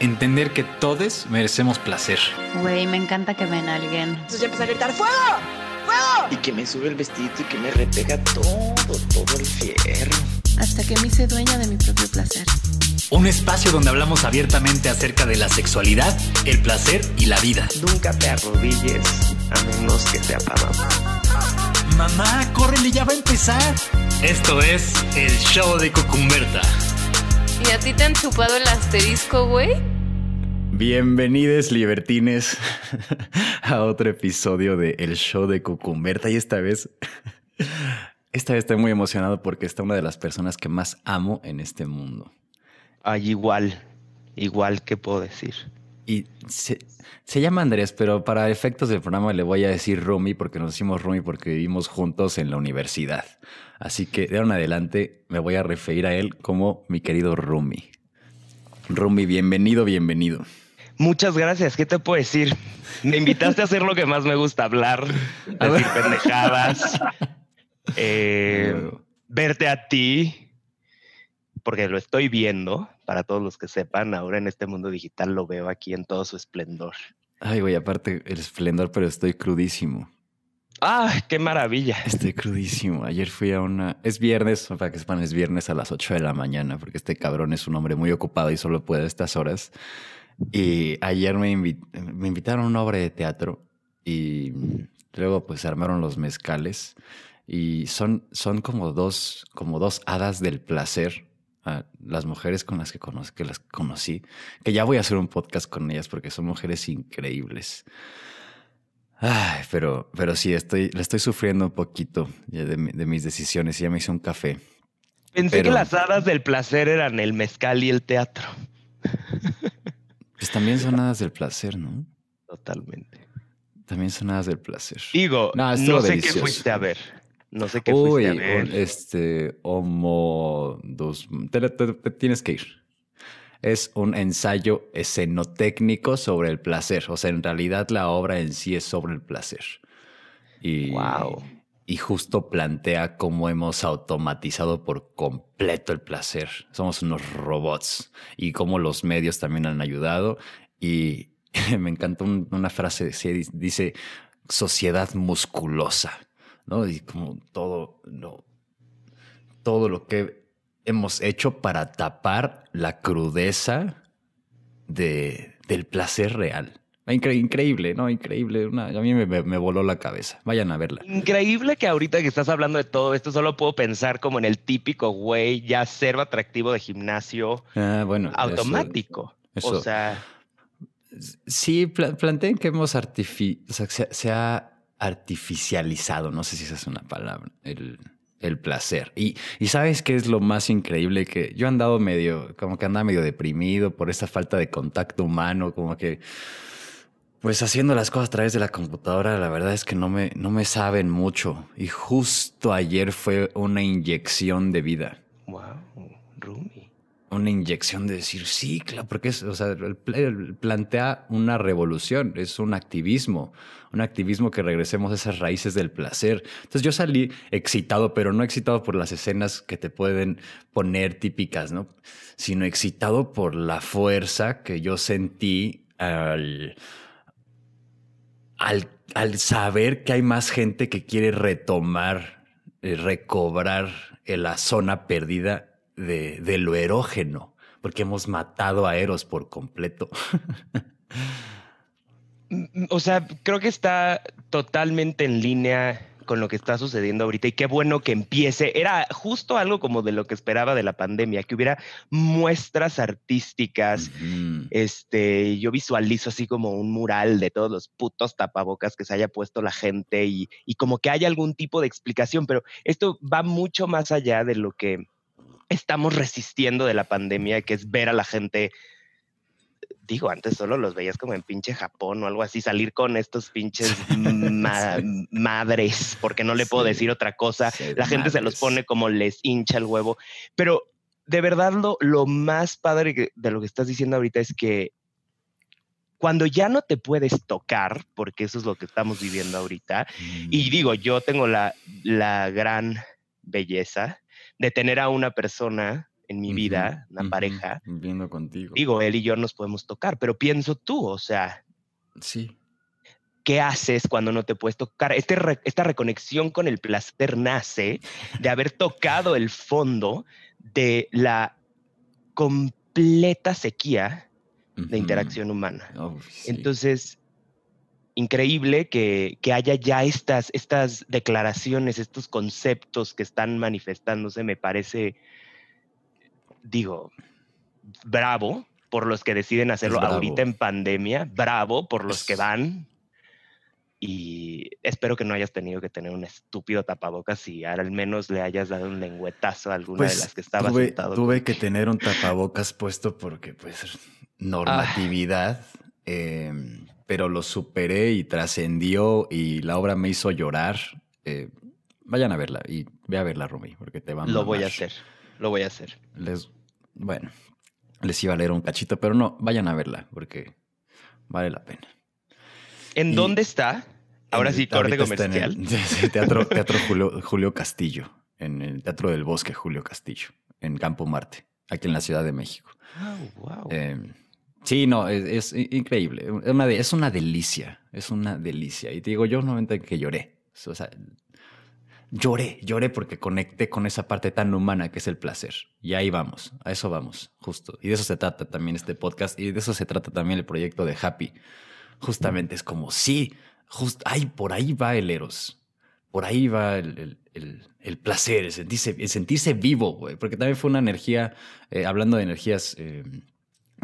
entender que todos merecemos placer. Güey, me encanta que ven a alguien. Entonces ya empecé a gritar ¡Fuego! ¡Fuego! Y que me sube el vestido y que me repega todo, todo el fierro. Hasta que me hice dueña de mi propio placer. Un espacio donde hablamos abiertamente acerca de la sexualidad, el placer y la vida. Nunca te arrodilles a menos que te mamá. Mamá, córrele, ya va a empezar. Esto es el show de Cucumberta. ¿Y a ti te han chupado el asterisco, güey? Bienvenidos libertines a otro episodio de El Show de Cucumberta y esta vez, esta vez estoy muy emocionado porque está una de las personas que más amo en este mundo. Ay, igual, igual que puedo decir. Y se, se, llama Andrés, pero para efectos del programa le voy a decir Rumi porque nos decimos Rumi porque vivimos juntos en la universidad. Así que de ahora en adelante me voy a referir a él como mi querido Rumi. Rumi, bienvenido, bienvenido. Muchas gracias. ¿Qué te puedo decir? Me invitaste a hacer lo que más me gusta, hablar, decir pendejadas, eh, verte a ti, porque lo estoy viendo, para todos los que sepan, ahora en este mundo digital lo veo aquí en todo su esplendor. Ay, güey, aparte el esplendor, pero estoy crudísimo. ¡Ah, qué maravilla! Estoy crudísimo. Ayer fui a una... Es viernes, para que sepan, es viernes a las 8 de la mañana, porque este cabrón es un hombre muy ocupado y solo puede a estas horas. Y ayer me, me invitaron a una obra de teatro y luego pues se armaron los mezcales y son, son como, dos, como dos hadas del placer. Las mujeres con las que, que las conocí, que ya voy a hacer un podcast con ellas porque son mujeres increíbles. Ay, pero, pero sí, estoy, le estoy sufriendo un poquito de, de mis decisiones. Ya me hice un café. Pensé que las hadas del placer eran el mezcal y el teatro. Pues también son hadas del placer, ¿no? Totalmente. También son hadas del placer. Digo, no, sé qué fuiste a ver. No sé qué fuiste a ver. Este, homo dos. te, tienes que ir es un ensayo escenotécnico sobre el placer. O sea, en realidad la obra en sí es sobre el placer. Y, wow. y justo plantea cómo hemos automatizado por completo el placer. Somos unos robots y cómo los medios también han ayudado. Y me encantó una frase, dice, sociedad musculosa, ¿no? Y como todo, no, todo lo que hemos hecho para tapar la crudeza de, del placer real. increíble, ¿no? Increíble. a mí me, me, voló la cabeza. Vayan a verla. Increíble que ahorita que estás hablando de todo esto, solo puedo pensar como en el típico güey ya cero atractivo de gimnasio ah, bueno, automático. o sea. Sí, planteen que hemos artifi o sea, se, ha artificializado, no sé si esa es una palabra, el, el placer. Y, y sabes qué es lo más increíble que yo he andado medio, como que andaba medio deprimido por esa falta de contacto humano, como que pues haciendo las cosas a través de la computadora, la verdad es que no me, no me saben mucho. Y justo ayer fue una inyección de vida. Wow, Rumi. Una inyección de decir, sí, claro, porque es, o sea, plantea una revolución, es un activismo un activismo que regresemos a esas raíces del placer. Entonces yo salí excitado, pero no excitado por las escenas que te pueden poner típicas, ¿no? Sino excitado por la fuerza que yo sentí al, al, saber que hay más gente que quiere retomar, eh, recobrar la zona perdida de, de lo erógeno, porque hemos matado a Eros por completo. O sea, creo que está totalmente en línea con lo que está sucediendo ahorita y qué bueno que empiece. Era justo algo como de lo que esperaba de la pandemia, que hubiera muestras artísticas. Este, yo visualizo así como un mural de todos los putos tapabocas que se haya puesto la gente y, y como que haya algún tipo de explicación, pero esto va mucho más allá de lo que estamos resistiendo de la pandemia, que es ver a la gente digo, antes solo los veías como en pinche Japón o algo así, salir con estos pinches madres, porque no le puedo decir otra cosa. La gente se los pone como les hincha el huevo. Pero de verdad lo, lo más padre de lo que estás diciendo ahorita es que cuando ya no te puedes tocar, porque eso es lo que estamos viviendo ahorita, y mm. digo, yo tengo la, la gran belleza de tener a una persona en mi vida, una pareja, Viendo contigo. digo, él y yo nos podemos tocar, pero pienso tú, o sea, Sí. ¿qué haces cuando no te puedes tocar? Este re- esta reconexión con el placer nace de haber tocado el fondo de la completa sequía de interacción humana. Oh, sí. Entonces, increíble que, que haya ya estas, estas declaraciones, estos conceptos que están manifestándose, me parece, digo, bravo por los que deciden hacerlo ahorita en pandemia, bravo por los que van. Y espero que no hayas tenido que tener un estúpido tapabocas y al menos le hayas dado un lengüetazo a alguna de Pues las que estaba tuve, sentado. tuve que tener un tapabocas puesto porque, pues, normatividad. em, pero lo superé y trascendió y la obra me hizo llorar. Eh, vayan a verla y ve a verla, Rumi, porque te va a Lo voy a hacer, lo voy a hacer. Les, bueno, les iba a leer un cachito, pero no, vayan a verla porque vale la pena. ¿En Y- dónde está? Ahora sí, corte está en el- comercial. teatro teatro Julio, Julio Castillo, en el Teatro del Bosque Julio Castillo, en Campo Marte, aquí en la Ciudad de México. wow. Eh, sí, no, es, es increíble. Es una, delicia, es una delicia. Y te digo, yo normalmente que lloré. Lloré, lloré porque conecté con esa parte tan humana que es el placer. Y ahí vamos, a eso vamos, justo. Y de eso se trata también este podcast y de eso se trata también el proyecto de Happy. Justamente es como, sí, just, ay, por ahí va el Eros. Por ahí va el, el- el- el placer, el sentirse, el sentirse vivo, güey. Porque también fue una energía, eh, hablando de energías eh,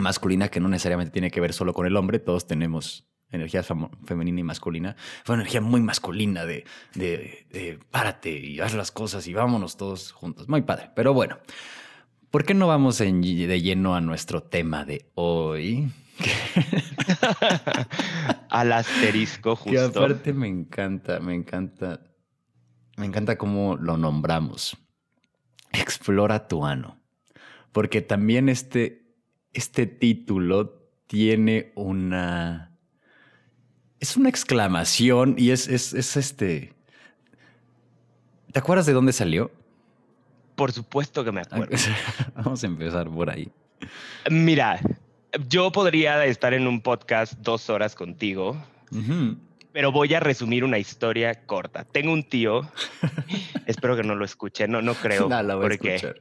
masculinas que no necesariamente tiene que ver solo con el hombre, todos tenemos energía femenina y masculina. Fue una energía muy masculina de, de, de párate y haz las cosas y vámonos todos juntos. Muy padre. Pero bueno, ¿por qué no vamos en- de lleno a nuestro tema de hoy? Al asterisco, Que justo. aparte me encanta, me encanta, me encanta cómo lo nombramos. Explora tu ano. Porque también este, este título tiene una... Es una exclamación y es, es, es este... ¿Te acuerdas de dónde salió? Por supuesto que me acuerdo. Vamos a empezar por ahí. Mira, yo podría estar en un podcast dos horas contigo, pero voy a resumir una historia corta. Tengo un tío, espero que no lo escuche, no, no creo, No, la voy a porque escuchar.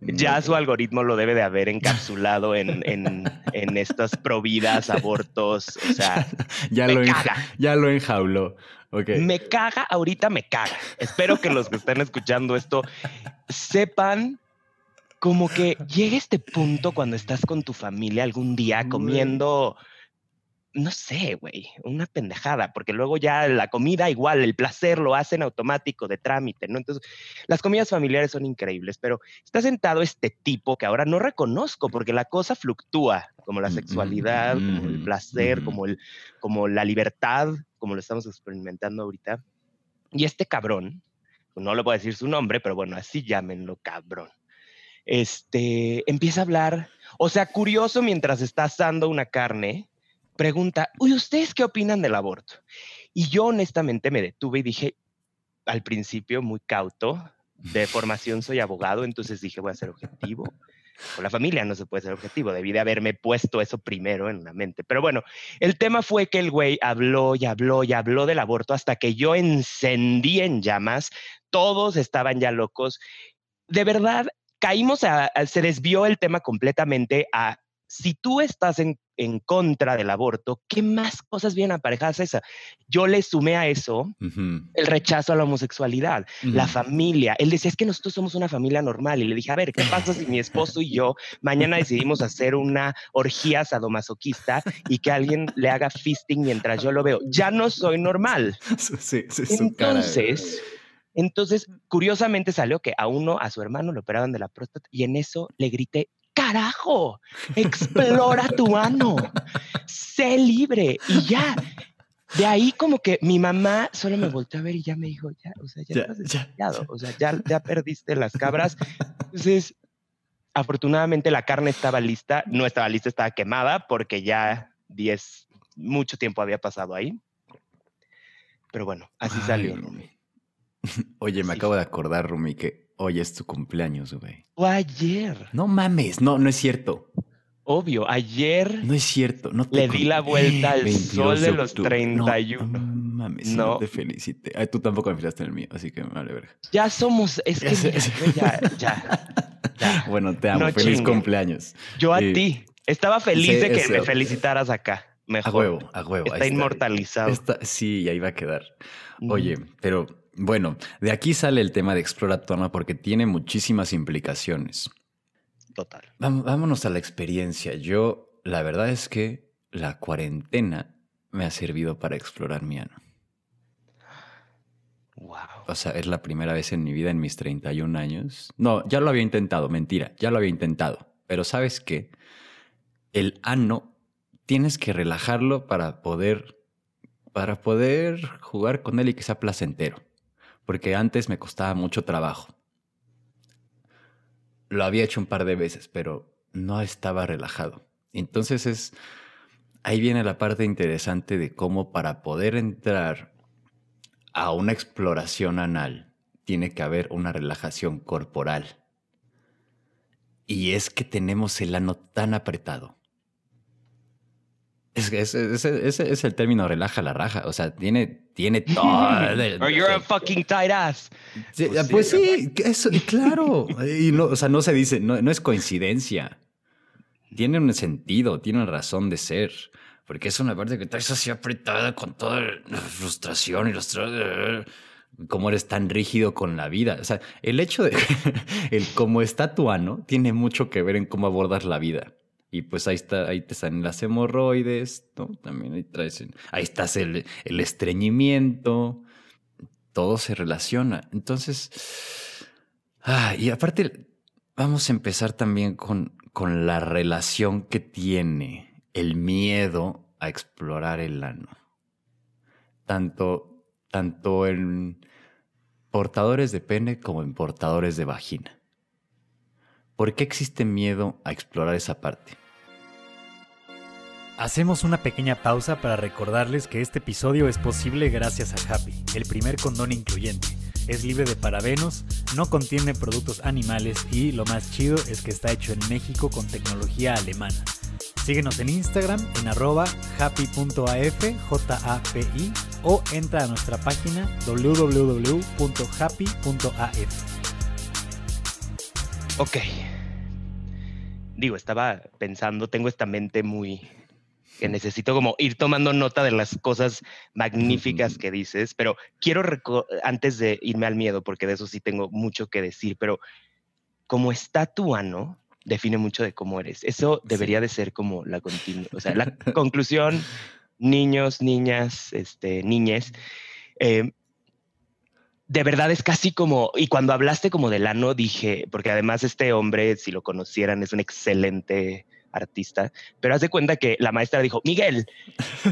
Ya su algoritmo lo debe de haber encapsulado en, en, en estas providas, abortos, o sea, ya, me lo caga. ya lo enjauló. Ok. Me caga, ahorita me caga. Espero que los que estén escuchando esto sepan como que llega este punto cuando estás con tu familia algún día comiendo, no sé, güey, una pendejada, porque luego ya la comida igual, el placer lo hacen automático de trámite, ¿no? Entonces, las comidas familiares son increíbles, pero está sentado este tipo que ahora no reconozco porque la cosa fluctúa, como la Mm, mm, sexualidad, como el mm, placer, mm. como el como la libertad, como lo estamos experimentando ahorita. Y este cabrón, no le voy a decir su nombre, pero bueno, así llámenlo cabrón. Este empieza a hablar, o sea, curioso mientras está asando una carne, pregunta, uy, ¿ustedes qué opinan del aborto? Y yo honestamente me detuve y dije, al principio muy cauto, de formación soy abogado, entonces dije, voy a ser objetivo. Con la familia no se puede ser objetivo, debí de haberme puesto eso primero en la mente. Pero bueno, el tema fue que el güey habló y habló y habló del aborto hasta que yo encendí en llamas, todos estaban ya locos. De verdad, caímos a, a- se desvió el tema completamente a si tú estás en, en contra del aborto, ¿qué más cosas vienen aparejadas a esa? Yo le sumé a eso el rechazo a la homosexualidad, la familia. Él decía, es que nosotros somos una familia normal. Y le dije, a ver, ¿qué pasa si mi esposo y yo mañana decidimos hacer una orgía sadomasoquista y que alguien le haga fisting mientras yo lo veo? Ya no soy normal. Sí, sí. Entonces, entonces, curiosamente salió que a uno, a su hermano, le operaban de la próstata y en eso le grité, carajo, explora tu ano, sé libre y ya. De ahí como que mi mamá solo me volteó a ver y ya me dijo, ya, o sea, ya, Ya, estás ya, desquiciado, o sea, ya, ya perdiste las cabras. Entonces, afortunadamente la carne estaba lista, no estaba lista, estaba quemada porque ya 10, mucho tiempo había pasado ahí. Pero bueno, así Ay, salió. Rumi. Oye, me Sí. acabo de acordar, Rumi, que hoy es tu cumpleaños, güey. O ayer. No mames, no, no es cierto. Obvio, ayer No es cierto. No te Le di la vuelta al 22 sol de los octubre. No, 31. No, mames, no. No. te felicité. Ay, tú tampoco me felicitaste en el mío, así que me vale verga. ya somos. Es que mira, ya, ya, ya. Bueno, te amo. No Feliz chingue. cumpleaños. Yo a Eh, ti. Estaba feliz de que eso. me felicitaras acá. A Mejor. huevo, a huevo. Está ahí inmortalizado. Está- sí, y ahí va a quedar. Oye, pero bueno, de aquí sale el tema de Explora tu alma porque tiene muchísimas implicaciones. Total. Vámonos a la experiencia. Yo, la verdad es que la cuarentena me ha servido para explorar mi ano. Wow. O sea, es la primera vez en mi vida, en mis 31 años. No, ya lo había intentado, mentira, ya lo había intentado. Pero ¿sabes qué? El ano tienes que relajarlo para poder, para poder jugar con él y que sea placentero. Porque antes me costaba mucho trabajo. Lo había hecho un par de veces, pero no estaba relajado. Entonces es, ahí viene la parte interesante de cómo para poder entrar a una exploración anal tiene que haber una relajación corporal. Y es que tenemos el ano tan apretado. Es que ese, ese- ese es el término relaja la raja. O sea, tiene, tiene todo. el- Or you're a fucking tight ass. Sí, Pues sí, pues sí, eso, claro. Y no, o sea, no se dice, no, no es coincidencia. Tiene un sentido, tiene una razón de ser. Porque es una parte que traes así apretada con toda la frustración y los cómo eres tan rígido con la vida. O sea, el hecho de el cómo está tu ano tiene mucho que ver en cómo abordas la vida. Y pues ahí está, ahí te salen las hemorroides, ¿no? También ahí traes, ahí estás el, el estreñimiento, todo se relaciona. Entonces, ah, y aparte, vamos a empezar también con, con la relación que tiene el miedo a explorar el ano. Tanto, tanto en portadores de pene como en portadores de vagina. ¿Por qué existe miedo a explorar esa parte? Hacemos una pequeña pausa para recordarles que este episodio es posible gracias a Happy, el primer condón incluyente. Es libre de parabenos, no contiene productos animales y lo más chido es que está hecho en México con tecnología alemana. Síguenos en Instagram en arroba happy.af, J-A-P-I, o entra a nuestra página www.happy.af. Ok. Digo, estaba pensando, tengo esta mente muy que necesito como ir tomando nota de las cosas magníficas que dices, pero quiero antes de irme al miedo, porque de eso sí tengo mucho que decir, pero como está tu ano, define mucho de cómo eres. Eso debería de ser como la continua, o sea, la conclusión, niños, niñas, este, niñes, eh, de verdad es casi como, y cuando hablaste como del ano, dije, porque además este hombre, si lo conocieran, es un excelente artista, pero haz de cuenta que la maestra dijo, Miguel,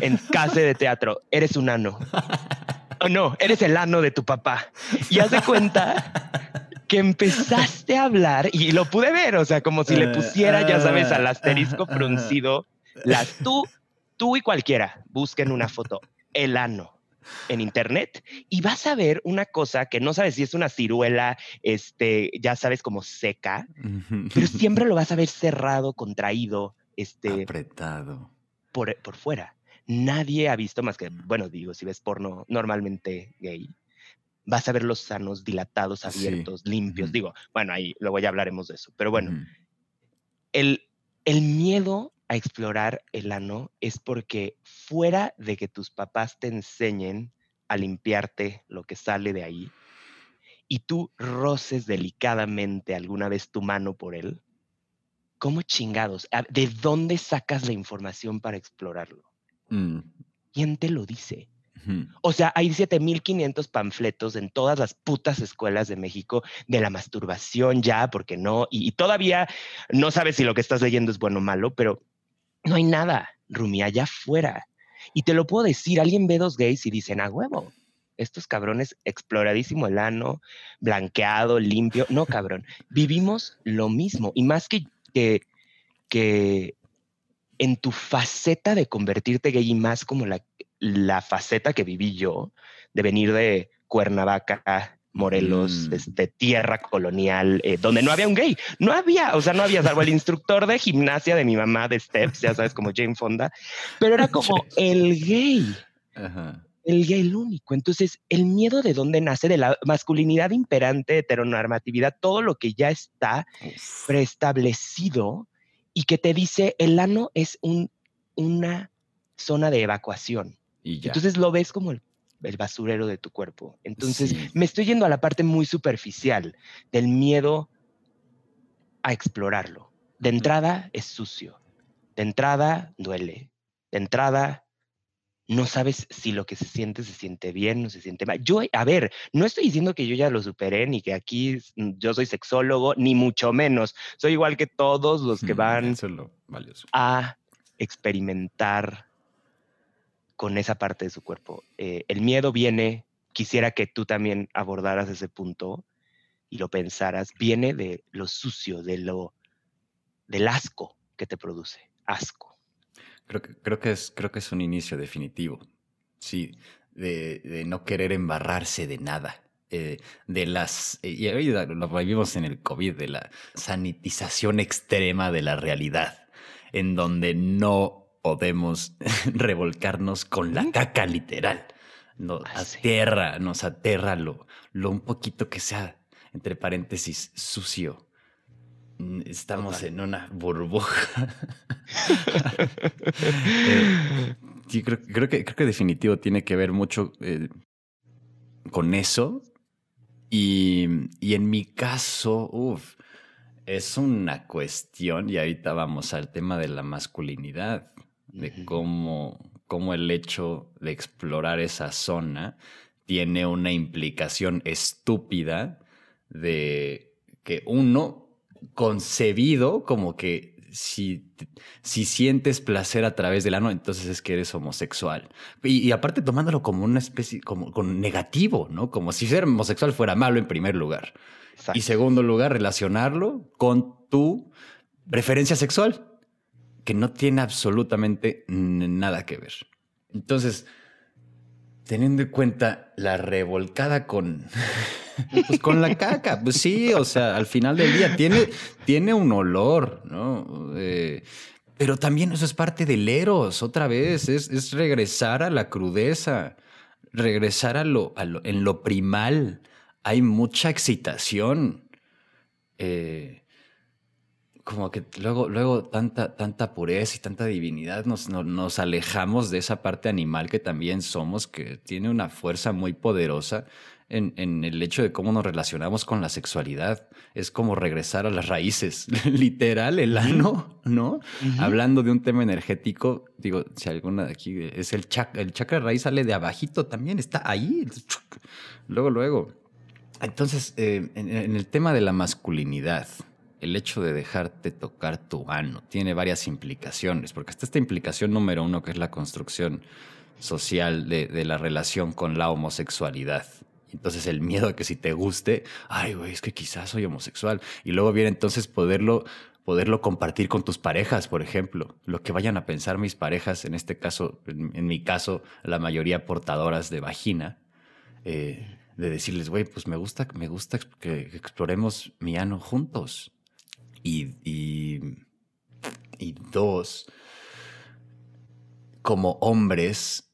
en clase de teatro, eres un ano. O no, eres el ano de tu papá. Y haz de cuenta que empezaste a hablar y lo pude ver, o sea, como si le pusiera, ya sabes, al asterisco fruncido, las tú, tú y cualquiera, busquen una foto, el ano en internet y vas a ver una cosa que no sabes si es una ciruela, este, ya sabes, como seca, pero siempre lo vas a ver cerrado, contraído, este, Apretado. por, por fuera. Nadie ha visto más que, bueno, digo, si ves porno normalmente gay, vas a ver los sanos dilatados, Sí. abiertos, limpios. Ujú. Digo, bueno, ahí luego ya hablaremos de eso. Pero bueno, el, el miedo a explorar el ano es porque fuera de que tus papás te enseñen a limpiarte lo que sale de ahí y tú roces delicadamente alguna vez tu mano por él, ¿cómo chingados? ¿De dónde sacas la información para explorarlo? Mm. ¿Quién te lo dice? O sea, hay 7500 panfletos en todas las putas escuelas de México de la masturbación ya, porque no, y, y todavía no sabes si lo que estás leyendo es bueno o malo, pero no hay nada, Rumi, allá afuera. Y te lo puedo decir, alguien ve dos gays y dicen, a huevo, estos cabrones, exploradísimo el ano, blanqueado, limpio. No, cabrón, vivimos lo mismo. Y más que, que, que en tu faceta de convertirte gay y más como la, la faceta que viví yo, de venir de Cuernavaca, Morelos, Mm. este, tierra colonial, eh, donde no había un gay. No había, o sea, no había, salvo el instructor de gimnasia de mi mamá de Steps, ya sabes, como Jane Fonda, pero era como el gay Ajá. el gay el único. Entonces, el miedo de dónde nace, de la masculinidad imperante, heteronormatividad, todo lo que ya está Uf. preestablecido y que te dice el ano es un, una zona de evacuación. Y ya. Entonces lo ves como el, el basurero de tu cuerpo. Entonces, Sí. me estoy yendo a la parte muy superficial del miedo a explorarlo. De entrada es sucio. De entrada duele. De entrada no sabes si lo que se siente se siente bien o se siente mal. Yo, a ver, no estoy diciendo que yo ya lo superé, ni que aquí mm, yo soy sexólogo, ni mucho menos. Soy igual que todos los que Mm, van es lo a experimentar con esa parte de su cuerpo. Eh, el miedo viene, quisiera que tú también abordaras ese punto y lo pensaras, viene de lo sucio, de lo del asco que te produce, asco. Creo que, creo que, es, creo que es un inicio definitivo. Sí, de, no querer embarrarse de nada. eh, de las. eh, y hoy lo vivimos en el COVID, de la sanitización extrema de la realidad, en donde no podemos revolcarnos con la caca literal. Nos Ah, aterra, nos aterra lo, lo un poquito que sea, entre paréntesis, sucio. Mm, Estamos Total. en una burbuja. Eh, sí, creo, creo que, creo que definitivo tiene que ver mucho eh, con eso. Y, y en mi caso, uff, es una cuestión, y ahorita vamos al tema de la masculinidad, de cómo, cómo el hecho de explorar esa zona tiene una implicación estúpida de que uno concebido como que si, si sientes placer a través del ano, entonces es que eres homosexual. Y, y aparte tomándolo como una especie, como con negativo, ¿no? Como si ser homosexual fuera malo en primer lugar. Exacto. Y segundo lugar, relacionarlo con tu preferencia sexual, que no tiene absolutamente nada que ver. Entonces, teniendo en cuenta la revolcada con, pues con la caca, pues sí, o sea, al final del día tiene, tiene un olor, ¿no? Eh, pero también eso es parte del eros, otra vez, es, es regresar a la crudeza, regresar a lo, a lo- en lo primal. Hay mucha excitación. Eh, como que luego, luego tanta, tanta pureza y tanta divinidad nos, no- nos alejamos de esa parte animal que también somos, que tiene una fuerza muy poderosa en, en el hecho de cómo nos relacionamos con la sexualidad. Es como regresar a las raíces, literal, el ano, ¿no? Hablando de un tema energético, digo, si alguna de aquí es el chakra, el chakra raíz sale de abajito también, está ahí, luego, luego. Entonces, eh, en, en el tema de la masculinidad, el hecho de dejarte tocar tu ano tiene varias implicaciones, porque está esta implicación número uno, que es la construcción social de, la relación con la homosexualidad. Entonces el miedo a que si te guste, ay, güey, es que quizás soy homosexual. Y luego viene entonces poderlo, poderlo compartir con tus parejas, por ejemplo. Lo que vayan a pensar mis parejas, en este caso, en, mi caso, la mayoría portadoras de vagina, eh, de decirles, güey, pues me gusta, me gusta que exploremos mi ano juntos. Y, y, y dos, como hombres,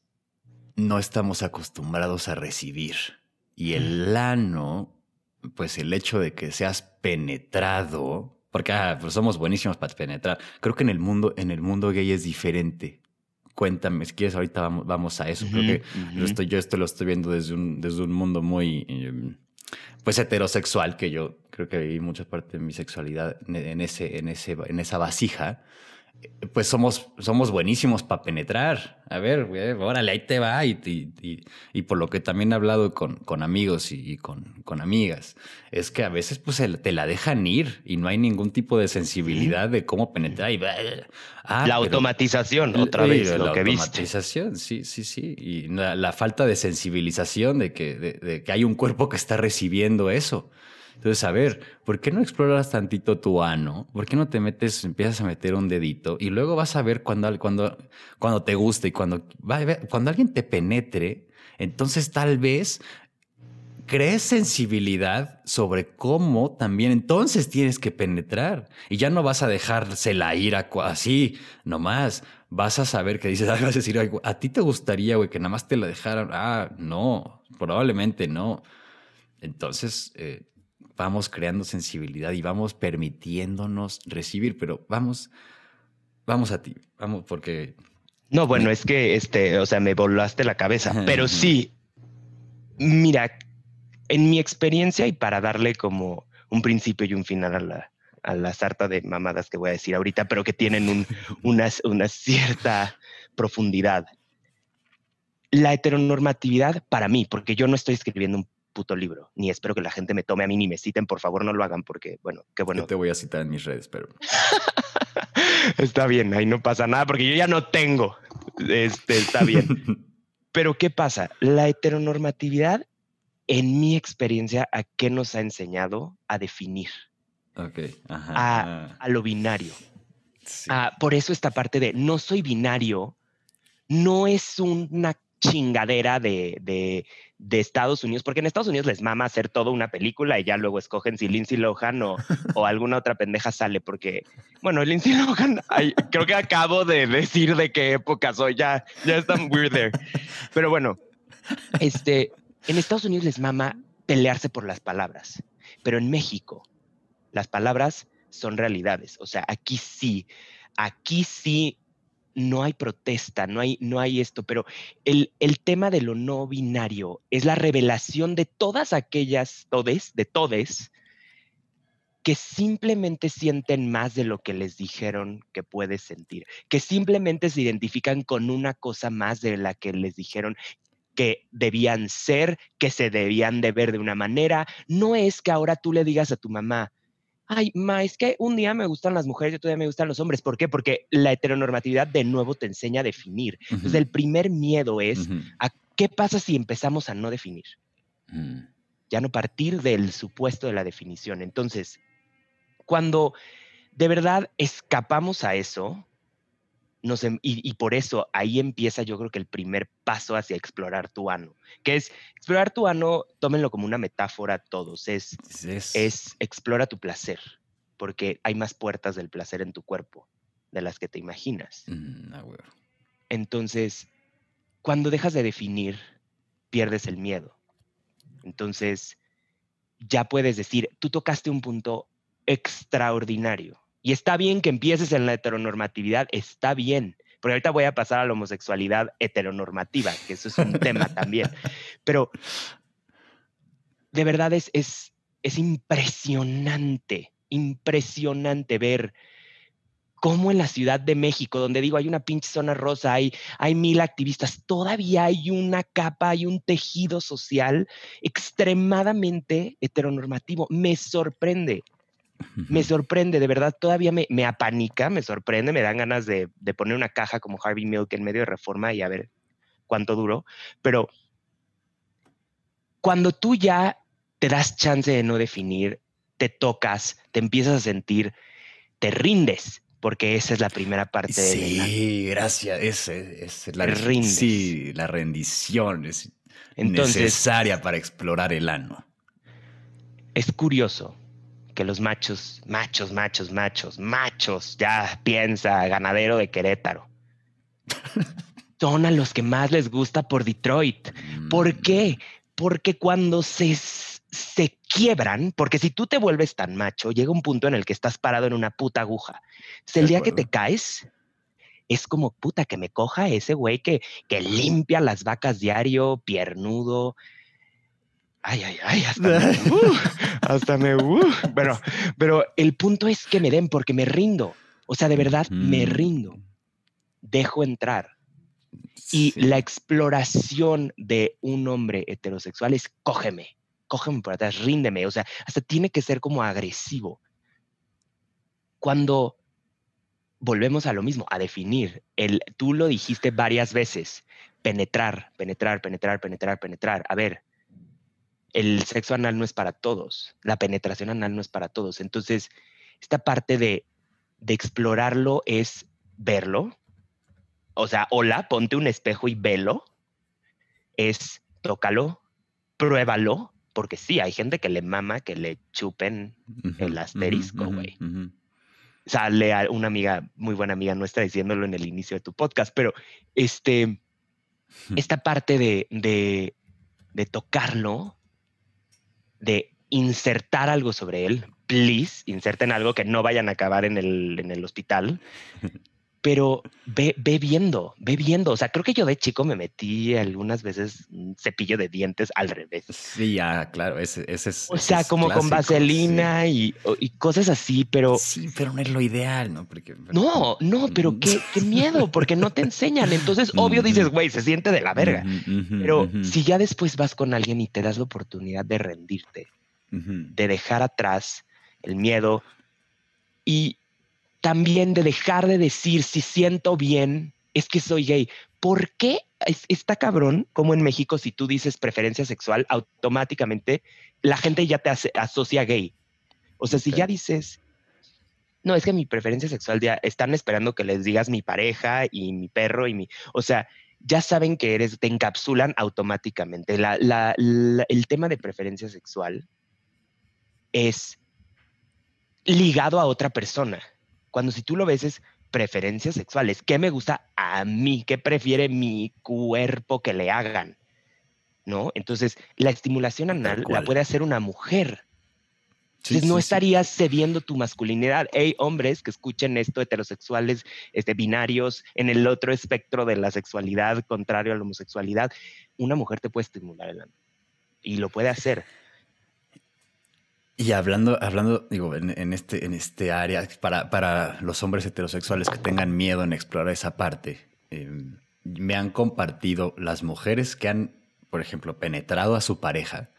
no estamos acostumbrados a recibir. Y el ano, pues el hecho de que seas penetrado, porque ah, pues somos buenísimos para penetrar. Creo que en el mundo, en el mundo gay es diferente. Cuéntame, si quieres, ahorita vamos, vamos a eso. Creo que yo esto lo estoy viendo desde un, desde un mundo muy eh, pues heterosexual, que yo creo que viví mucha parte de mi sexualidad en, ese, en, ese, en esa vasija. Pues somos, somos buenísimos para penetrar. A ver, güey, órale, ahí te va. Y, y, y- por lo que también he hablado con, con amigos y, y con, con amigas, es que a veces pues te la dejan ir y no hay ningún tipo de sensibilidad de cómo penetrar. Y, ah, la pero- automatización, otra vez, la lo que viste. automatización, sí, sí, sí. Y la, la falta de sensibilización de que, de, de que hay un cuerpo que está recibiendo eso. Entonces, a ver, ¿por qué no exploras tantito tu ano? ¿Por qué no te metes, empiezas a meter un dedito y luego vas a ver cuando, cuando, cuando te guste y cuando, cuando alguien te penetre, entonces tal vez crees sensibilidad sobre cómo también entonces tienes que penetrar y ya no vas a dejársela ir así nomás. Vas a saber que dices, vas a decir, a ti te gustaría, güey, que nada más te la dejaran. Ah, no, probablemente no. Entonces, eh, vamos creando sensibilidad y vamos permitiéndonos recibir, pero vamos, vamos a ti, vamos, porque... No, bueno, es que, este, o sea, me volaste la cabeza, pero sí, mira, en mi experiencia y para darle como un principio y un final a la, a la sarta de mamadas que voy a decir ahorita, pero que tienen un, una, una cierta profundidad. La heteronormatividad para mí, porque yo no estoy escribiendo un puto libro, ni espero que la gente me tome a mí ni me citen, por favor no lo hagan porque, bueno, qué bueno. Yo te voy a citar en mis redes, pero... está bien, ahí no pasa nada porque yo ya no tengo. Este, está bien. pero ¿qué pasa? La heteronormatividad, en mi experiencia, ¿a qué nos ha enseñado? A definir. Ok. A, lo binario. Ah, por eso esta parte de no soy binario no es una chingadera de, de, Estados Unidos, porque en Estados Unidos les mama hacer toda una película y ya luego escogen si Lindsay Lohan o, o alguna otra pendeja sale, porque, bueno, Lindsay Lohan, creo que acabo de decir de qué época soy, ya, ya están weird there. Pero bueno, este, en Estados Unidos les mama pelearse por las palabras, pero en México las palabras son realidades, o sea, aquí sí, aquí sí no hay protesta, no hay, no hay esto, pero el, el, tema de lo no binario es la revelación de todas aquellas, todes, de todes, que simplemente sienten más de lo que les dijeron que puedes sentir, que simplemente se identifican con una cosa más de la que les dijeron que debían ser, que se debían de ver de una manera. No es que ahora tú le digas a tu mamá, ay, ma, es que un día me gustan las mujeres y otro día me gustan los hombres. ¿Por qué? Porque la heteronormatividad de nuevo te enseña a definir. Entonces, el primer miedo es a qué pasa si empezamos a no definir. Mm. Ya no partir del supuesto de la definición. Entonces, cuando de verdad escapamos a eso, Em, y, por eso ahí empieza yo creo que el primer paso hacia explorar tu ano, que es explorar tu ano, tómenlo como una metáfora todos, es, es, explora tu placer, porque hay más puertas del placer en tu cuerpo de las que te imaginas. Mm, Entonces, cuando dejas de definir, pierdes el miedo. Entonces, ya puedes decir, tú tocaste un punto extraordinario y está bien que empieces en la heteronormatividad, está bien. Porque ahorita voy a pasar a la homosexualidad heteronormativa, que eso es un tema también. Pero de verdad es, es, es impresionante, impresionante ver cómo en la Ciudad de México, donde digo hay una pinche zona rosa, hay, hay mil activistas, todavía hay una capa, hay un tejido social extremadamente heteronormativo. Me sorprende. Me sorprende, de verdad, todavía me, me apanica, me sorprende, me dan ganas de, de, poner una caja como Harvey Milk en medio de reforma y a ver cuánto duró. Pero cuando tú ya te das chance de no definir, te tocas, te empiezas a sentir, te rindes, porque esa es la primera parte sí, de Sí, gracias. Esa es la, sí, la rendición es necesaria para explorar el ano. Es curioso que los machos, machos, machos, machos, machos, ya piensa, ganadero de Querétaro, son a los que más les gusta por Detroit. ¿Por mm. qué? Porque cuando se, se quiebran, porque si tú te vuelves tan macho, llega un punto en el que estás parado en una puta aguja. el día que te caes, es como puta que me coja ese güey que, que limpia las vacas diario, piernudo, ay, ay, ay, hasta me, uh, hasta me, uh, pero, pero el punto es que me den porque me rindo. O sea, de verdad me rindo. Dejo entrar. Y la exploración de un hombre heterosexual es cógeme, cógeme por atrás, ríndeme. O sea, hasta tiene que ser como agresivo. Cuando volvemos a lo mismo, a definir, el, tú lo dijiste varias veces, penetrar, penetrar, penetrar, penetrar, penetrar. A ver, el sexo anal no es para todos, la penetración anal no es para todos. Entonces, esta parte de, explorarlo es verlo. O sea, hola, ponte un espejo y velo. Es tócalo, pruébalo, porque sí, hay gente que le mama que le chupen el asterisco, güey. Sale a una amiga, muy buena amiga nuestra, diciéndolo en el inicio de tu podcast, pero este, esta parte de, de, de tocarlo, de insertar algo sobre él, please, inserten algo que no vayan a acabar en el, en el hospital. pero ve, ve, viendo, ve viendo. O sea, creo que yo de chico me metí algunas veces un cepillo de dientes al revés. Sí, ya, claro, ese, ese es. O sea, como con vaselina y, y, cosas así, pero. Sí, pero no es lo ideal, ¿no? Porque, No, no, pero qué, qué, miedo, porque no te enseñan. Entonces, obvio dices, güey, se siente de la verga. pero si ya después vas con alguien y te das la oportunidad de rendirte, de dejar atrás el miedo y también de dejar de decir si siento bien, es que soy gay. ¿Por qué está cabrón como en México si tú dices preferencia sexual, automáticamente la gente ya te asocia gay? O sea, si ya dices, no, es que mi preferencia sexual ya están esperando que les digas mi pareja y mi perro y mi, o sea, ya saben que eres, te encapsulan automáticamente. el tema de preferencia sexual es ligado a otra persona. Cuando si tú lo ves es preferencias sexuales, ¿qué me gusta a mí? ¿Qué prefiere mi cuerpo que le hagan? ¿No? Entonces, la estimulación anal la puede hacer una mujer. Entonces, no estarías cediendo tu masculinidad. Hay hombres que escuchen esto, heterosexuales, este, binarios, en el otro espectro de la sexualidad, contrario a la homosexualidad. Una mujer te puede estimular el ano. Y lo puede hacer. Y hablando, hablando, digo, en, este, en este área, para, para, los hombres heterosexuales que tengan miedo en explorar esa parte, em, me han compartido las mujeres que han, por ejemplo, penetrado a su pareja,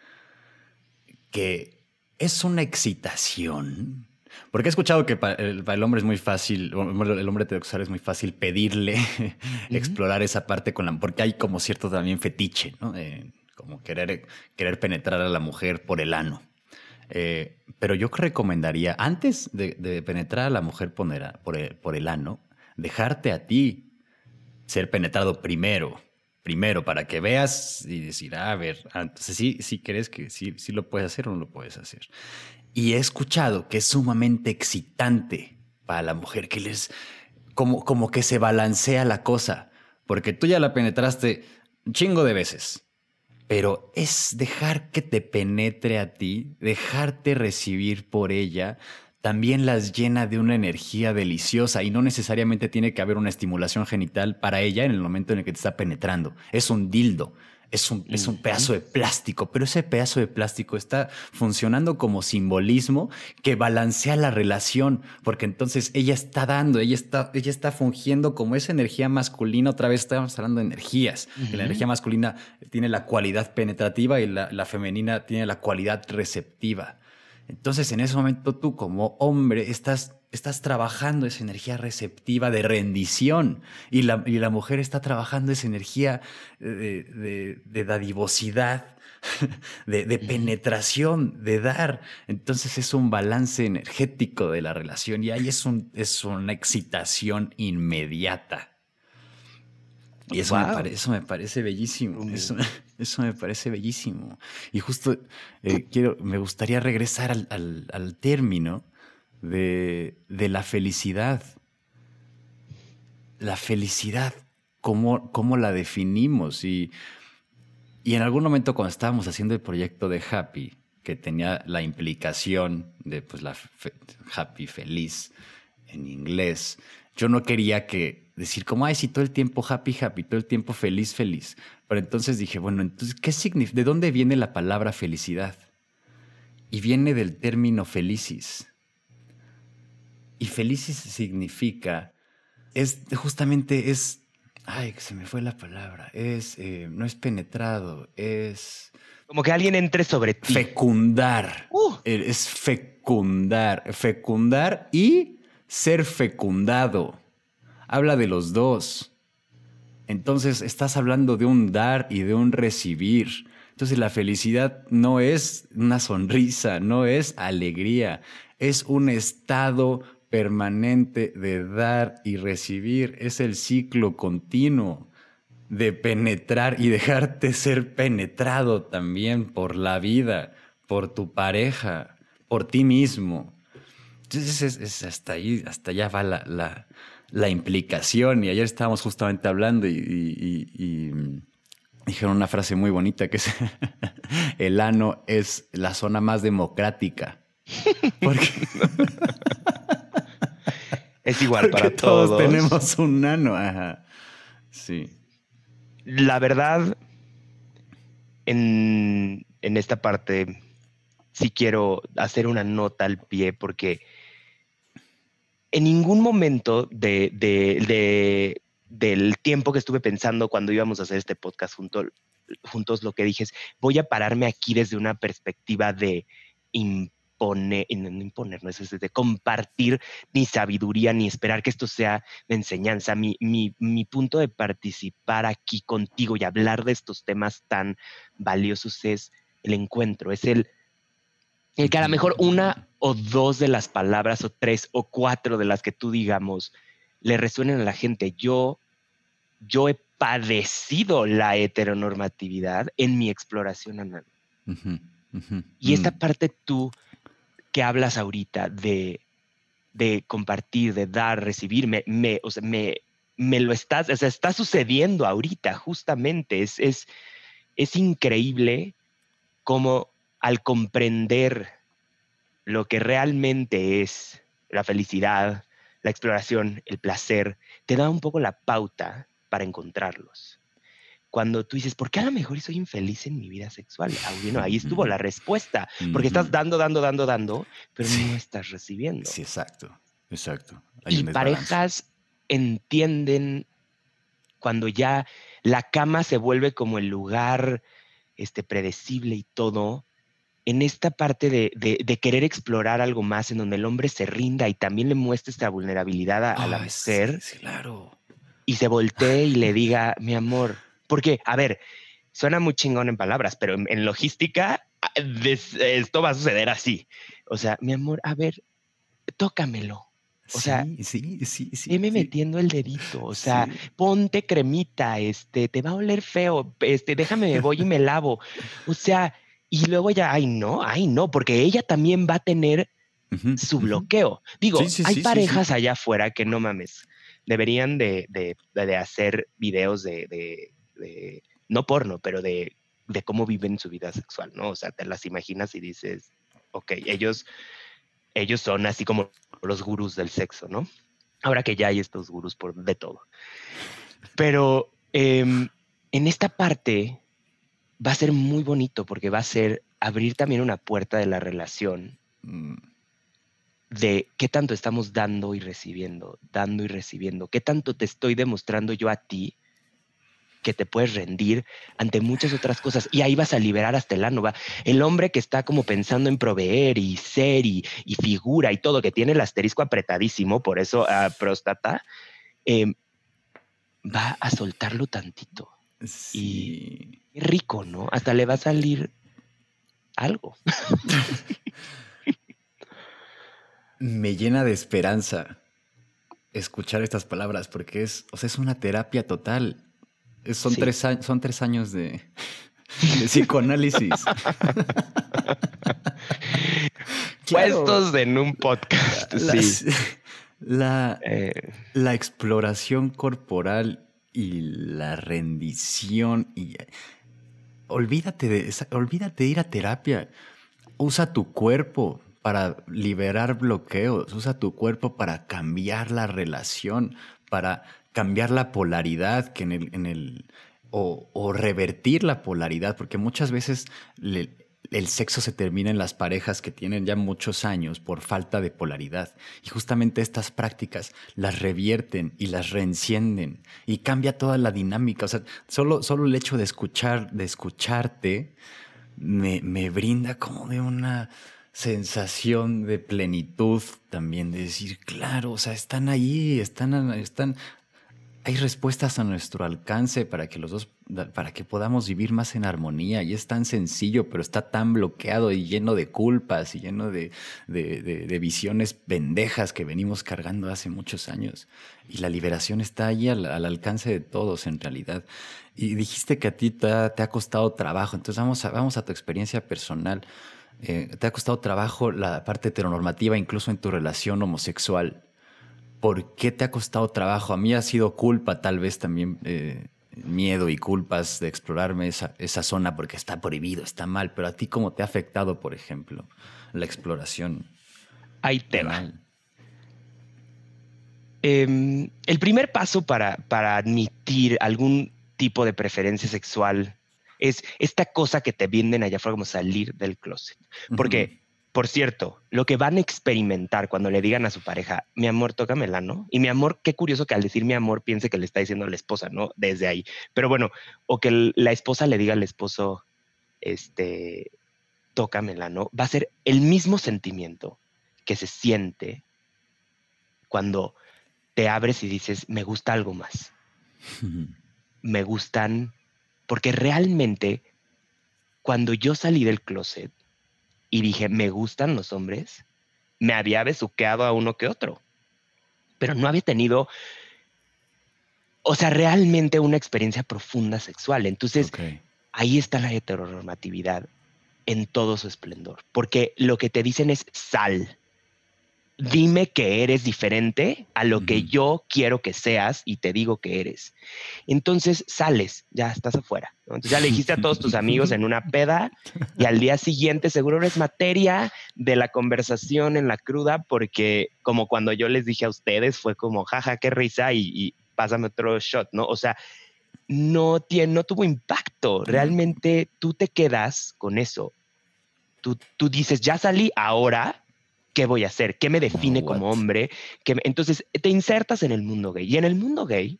que es una excitación. Porque he escuchado que para el, hombre es muy fácil, el hombre heterosexual es muy fácil pedirle explorar esa parte con la, porque hay como cierto también fetiche, ¿no? como querer, querer penetrar a la mujer por el ano. Eh, pero yo recomendaría, antes de, penetrar a la mujer por el, por el ano, dejarte a ti ser penetrado primero primero para que veas y decir, ah, a ver, ah, entonces sí, sí crees que sí, sí lo puedes hacer o no lo puedes hacer. Y he escuchado que es sumamente excitante para la mujer, que les, como, como que se balancea la cosa, porque tú ya la penetraste un chingo de veces pero es dejar que te penetre a ti, dejarte recibir por ella, también las llena de una energía deliciosa y no necesariamente tiene que haber una estimulación genital para ella en el momento en el que te está penetrando. Es un dildo, es un, es un pedazo de plástico, pero ese pedazo de plástico está funcionando como simbolismo que balancea la relación, porque entonces ella está dando, ella está, ella está fungiendo como esa energía masculina, otra vez estamos hablando de energías, la energía masculina tiene la cualidad penetrativa y la, la femenina tiene la cualidad receptiva. Entonces en ese momento tú como hombre estás estás trabajando esa energía receptiva de rendición y la, y la mujer está trabajando esa energía de, de, dadivosidad, de, penetración, de dar. Entonces es un balance energético de la relación y ahí es, un, es una excitación inmediata. Y eso, me, parece bellísimo. Eso, eso, me parece bellísimo. Y justo eh, quiero, me gustaría regresar al, al, al término de, la felicidad. La felicidad, ¿cómo, cómo la definimos? Y, y, en algún momento cuando estábamos haciendo el proyecto de Happy, que tenía la implicación de pues, la happy, feliz en inglés, yo no quería que decir como, ay, si todo el tiempo happy, happy, todo el tiempo feliz, feliz. Pero entonces dije, bueno, entonces, ¿qué significa? ¿De dónde viene la palabra felicidad? Y viene del término felicis, y felices significa, es justamente, es, ay, se me fue la palabra, es, eh, no es penetrado, es... Como que alguien entre sobre ti. Fecundar. Uh. Eh, es fecundar, fecundar y ser fecundado. Habla de los dos. Entonces estás hablando de un dar y de un recibir. Entonces la felicidad no es una sonrisa, no es alegría, es un estado permanente de dar y recibir, es el ciclo continuo de penetrar y dejarte ser penetrado también por la vida, por tu pareja, por ti mismo. Entonces es, hasta ahí, hasta allá va la, la, implicación. Y ayer estábamos justamente hablando y, dijeron una frase muy bonita que es el ano es la zona más democrática. Porque es igual para todos. Todos tenemos un ano, ajá. Sí. La verdad, en, en esta parte sí quiero hacer una nota al pie porque en ningún momento de, del tiempo que estuve pensando cuando íbamos a hacer este podcast juntos, lo que dije es, voy a pararme aquí desde una perspectiva de imponer, no imponer, no es de compartir ni sabiduría, ni esperar que esto sea de enseñanza. Mi, mi, mi punto de participar aquí contigo y hablar de estos temas tan valiosos es el encuentro, es el el que a lo mejor una o dos de las palabras o tres o cuatro de las que tú digamos le resuenen a la gente. Yo, yo he padecido la heteronormatividad en mi exploración anal. Y esta mm. parte tú que hablas ahorita de, de compartir, de dar, recibir, me, me, me, me lo estás, o sea, está sucediendo ahorita, justamente. Es, es, es increíble cómo al comprender lo que realmente es la felicidad, la exploración, el placer, te da un poco la pauta para encontrarlos. Cuando tú dices, ¿por qué a lo mejor soy infeliz en mi vida sexual? Ah, bueno, ahí estuvo la respuesta, porque estás dando, dando, dando, dando, pero no estás recibiendo. Sí, exacto, exacto. y parejas entienden cuando ya la cama se vuelve como el lugar este, predecible y todo, en esta parte de, querer explorar algo más, en donde el hombre se rinda y también le muestre esta vulnerabilidad a, la mujer. claro. Y se voltee y le diga, mi amor, porque, a ver, suena muy chingón en palabras, pero en, logística ah, esto va a suceder así. O sea, mi amor, a ver, tócamelo. O sea, sí, sí, sí. Veme metiendo el dedito, o sea, ponte cremita, este, te va a oler feo, este, déjame, voy y me lavo. O sea, y luego ya, ay, no, ay, no, porque ella también va a tener su bloqueo. Digo, hay parejas allá afuera que no mames, deberían de, hacer videos de, no porno, pero de, cómo viven su vida sexual, ¿no? O sea, te las imaginas y dices, ok, ellos, ellos son así como los gurús del sexo, ¿no? Ahora que ya hay estos gurús por de todo. Pero em, en esta parte va a ser muy bonito porque va a ser abrir también una puerta de la relación mm. de qué tanto estamos dando y recibiendo, dando y recibiendo, qué tanto te estoy demostrando yo a ti que te puedes rendir ante muchas otras cosas y ahí vas a liberar hasta el ano. El hombre que está como pensando en proveer y ser y, figura y todo, que tiene el asterisco apretadísimo, por eso a próstata, em, va a soltarlo tantito. Y rico, ¿no? Hasta le va a salir algo. Me llena de esperanza escuchar estas palabras porque es, o sea, es una terapia total. Son, tres, son tres años de, psicoanálisis. Puestos en un podcast. sí. La, eh. la exploración corporal y la rendición y olvídate de olvídate de ir a terapia. Usa tu cuerpo para liberar bloqueos, usa tu cuerpo para cambiar la relación, para cambiar la polaridad que en el, en el o, o, revertir la polaridad, porque muchas veces le, el sexo se termina en las parejas que tienen ya muchos años por falta de polaridad. Y justamente estas prácticas las revierten y las reencienden y cambia toda la dinámica. O sea, solo, solo el hecho de escuchar, de escucharte, me, me brinda como de una sensación de plenitud también, de decir, claro, o sea, están ahí, están, están hay respuestas a nuestro alcance para que los dos, para que podamos vivir más en armonía. Y es tan sencillo, pero está tan bloqueado y lleno de culpas y lleno de, visiones pendejas que venimos cargando hace muchos años. Y la liberación está ahí al, alcance de todos en realidad. Y dijiste que a ti te ha, costado trabajo. Entonces vamos a, vamos a tu experiencia personal. Eh, ¿Te ha costado trabajo la parte heteronormativa incluso en tu relación homosexual? ¿Por qué te ha costado trabajo? A mí ha sido culpa, tal vez también eh, miedo y culpas de explorarme esa, zona porque está prohibido, está mal, pero a ti cómo te ha afectado, por ejemplo, la exploración. Ahí te va. Em, el primer paso para, para admitir algún tipo de preferencia sexual es esta cosa que te vienen allá afuera como salir del closet. Porque por cierto, lo que van a experimentar cuando le digan a su pareja, mi amor, tócamela, ¿no? Y mi amor, qué curioso que al decir mi amor piense que le está diciendo a la esposa, ¿no? Desde ahí. Pero bueno, o que la esposa le diga al esposo, este, tócamela, ¿no? Va a ser el mismo sentimiento que se siente cuando te abres y dices, me gusta algo más. me gustan, porque realmente cuando yo salí del closet, y dije, me gustan los hombres, me había besuqueado a uno que otro, pero no había tenido, o sea, realmente una experiencia profunda sexual. Entonces, ahí está la heteronormatividad en todo su esplendor, porque lo que te dicen es sal dime que eres diferente a lo que yo quiero que seas y te digo que eres. Entonces sales, ya estás afuera. Entonces ya le dijiste a todos tus amigos en una peda y al día siguiente seguro eres materia de la conversación en la cruda porque como cuando yo les dije a ustedes fue como, jaja, qué risa y, pásame otro shot, ¿no? O sea, no, tiene, no tuvo impacto. Realmente tú te quedas con eso. Tú, tú dices, ya salí, ahora ¿qué voy a hacer? ¿Qué me define como hombre? Entonces te insertas en el mundo gay. Y en el mundo gay,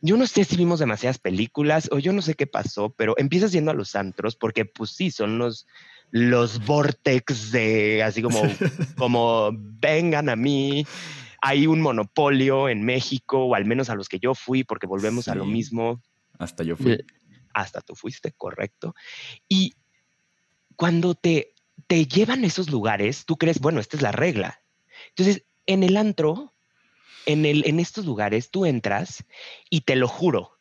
yo no sé si vimos demasiadas películas o yo no sé qué pasó, pero empiezas yendo a los antros porque pues sí, son los, los vortex de así como, como vengan a mí. Hay un monopolio en México, o al menos a los que yo fui, porque volvemos a lo mismo. Hasta yo fui. Hasta tú fuiste, correcto. Y cuando te te llevan a esos lugares, tú crees, bueno, esta es la regla. Entonces, en el antro, en, el, en estos lugares, tú entras y te lo juro,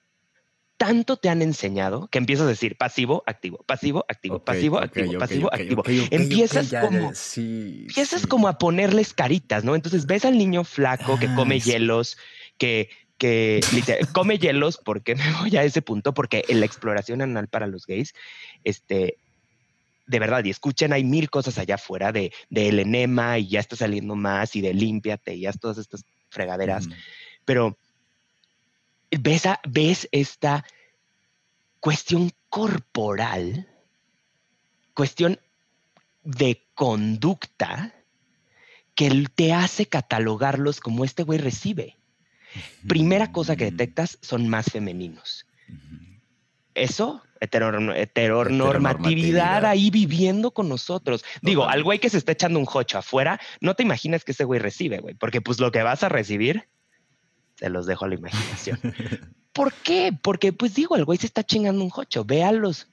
tanto te han enseñado que empiezas a decir pasivo, activo, pasivo, activo, pasivo, activo, pasivo, activo. empiezas como empiezas como a ponerles caritas, ¿no? Entonces ves al niño flaco que come ah, hielos, que que come hielos, porque me voy a ese punto, porque en la exploración anal para los gays, este, de verdad, y escuchen, hay mil cosas allá afuera de, el enema y ya está saliendo más y de límpiate y ya todas estas fregaderas. Pero ves, ves esta cuestión corporal, cuestión de conducta que te hace catalogarlos como este güey recibe. Primera cosa que detectas son más femeninos. Eso heteronormatividad ahí viviendo con nosotros. Digo, al güey que se está echando un hocho afuera, no te imaginas que ese güey recibe, güey, porque pues lo que vas a recibir, se los dejo a la imaginación. ¿Por qué? Porque pues digo, el güey se está chingando un hocho. Ve a los